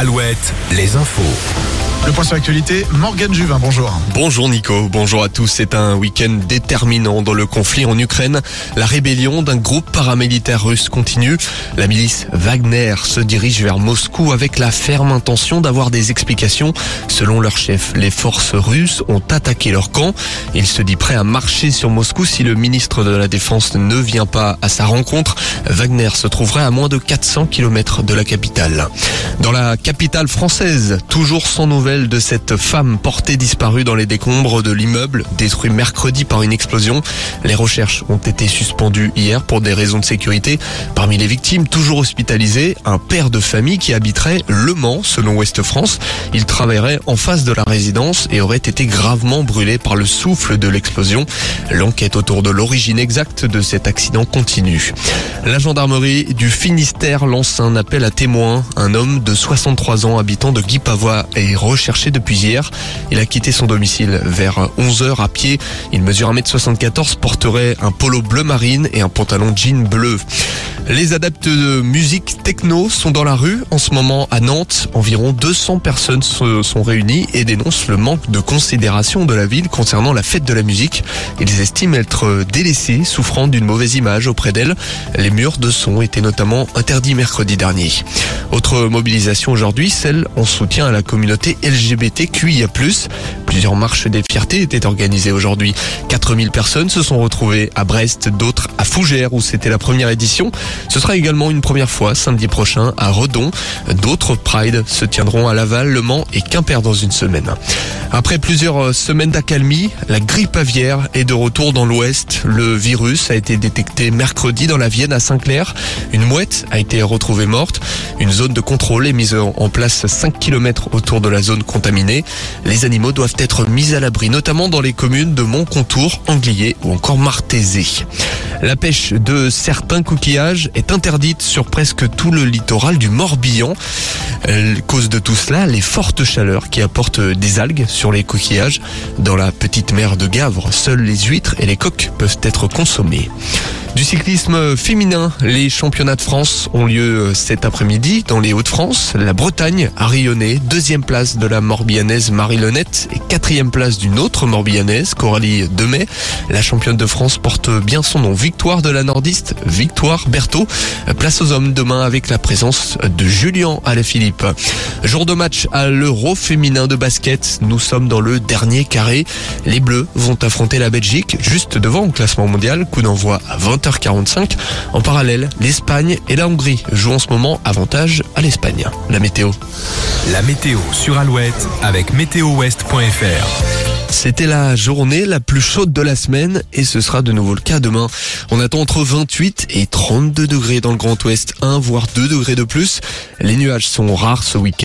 Alouette, les infos. Le point sur l'actualité, Morgane Juvin, bonjour. Bonjour Nico, bonjour à tous. C'est un week-end déterminant dans le conflit en Ukraine. La rébellion d'un groupe paramilitaire russe continue. La milice Wagner se dirige vers Moscou avec la ferme intention d'avoir des explications. Selon leur chef, les forces russes ont attaqué leur camp. Il se dit prêt à marcher sur Moscou si le ministre de la Défense ne vient pas à sa rencontre. Wagner se trouverait à moins de 400 km de la capitale. Dans la capitale française, toujours sans nouvelles de cette femme portée disparue dans les décombres de l'immeuble détruit mercredi par une explosion. Les recherches ont été suspendues hier pour des raisons de sécurité. Parmi les victimes, toujours hospitalisées, un père de famille qui habiterait Le Mans, selon Ouest France. Il travaillerait en face de la résidence et aurait été gravement brûlé par le souffle de l'explosion. L'enquête autour de l'origine exacte de cet accident continue. La gendarmerie du Finistère lance un appel à témoins. Un homme de 63 ans habitant de Guy Pavois est recherché depuis hier. Il a quitté son domicile vers 11h à pied. Il mesure 1m74, porterait un polo bleu marine et un pantalon jean bleu. Les adeptes de musique techno sont dans la rue en ce moment à Nantes. Environ 200 personnes se sont réunies et dénoncent le manque de considération de la ville concernant la fête de la musique. Ils estiment être délaissés, souffrant d'une mauvaise image auprès d'elles. Les murs de son étaient notamment interdits mercredi dernier. Autre mobilisation aujourd'hui, celle en soutien à la communauté LGBTQIA+. Plusieurs marches des fiertés étaient organisées aujourd'hui. 4000 personnes se sont retrouvées à Brest, d'autres à Fougères où c'était la première édition. Ce sera également une première fois samedi prochain à Redon. D'autres Pride se tiendront à Laval, Le Mans et Quimper dans une semaine. Après plusieurs semaines d'accalmie, la grippe aviaire est de retour dans l'Ouest. Le virus a été détecté mercredi dans la Vienne à Saint-Clair. Une mouette a été retrouvée morte. Une zone de contrôle est mise en place 5 km autour de la zone contaminée. Les animaux doivent être mis à l'abri, notamment dans les communes de Montcontour, Anglier ou encore Martézé. La pêche de certains coquillages est interdite sur presque tout le littoral du Morbihan. Cause de tout cela, les fortes chaleurs qui apportent des algues sur les coquillages. Dans la petite mer de Gavre, seules les huîtres et les coques peuvent être consommées. Du cyclisme féminin, les championnats de France ont lieu cet après-midi dans les Hauts-de-France. La Bretagne a rayonné, deuxième place de la Morbihanaise Marie Lenette et quatrième place d'une autre Morbihanaise, Coralie Demey. La championne de France porte bien son nom. Victoire de la nordiste, Victoire Berthaud. Place aux hommes demain avec la présence de Julien Alaphilippe. Jour de match à l'Euro féminin de basket. Nous sommes dans le dernier carré. Les Bleus vont affronter la Belgique juste devant au classement mondial. Coup d'envoi à 20 20h45. En parallèle, l'Espagne et la Hongrie jouent en ce moment avantage à l'Espagne. La météo. La météo sur Alouette avec météowest.fr. C'était la journée la plus chaude de la semaine et ce sera de nouveau le cas demain. On attend entre 28 et 32 degrés dans le Grand Ouest, 1 voire 2 degrés de plus. Les nuages sont rares ce week-end.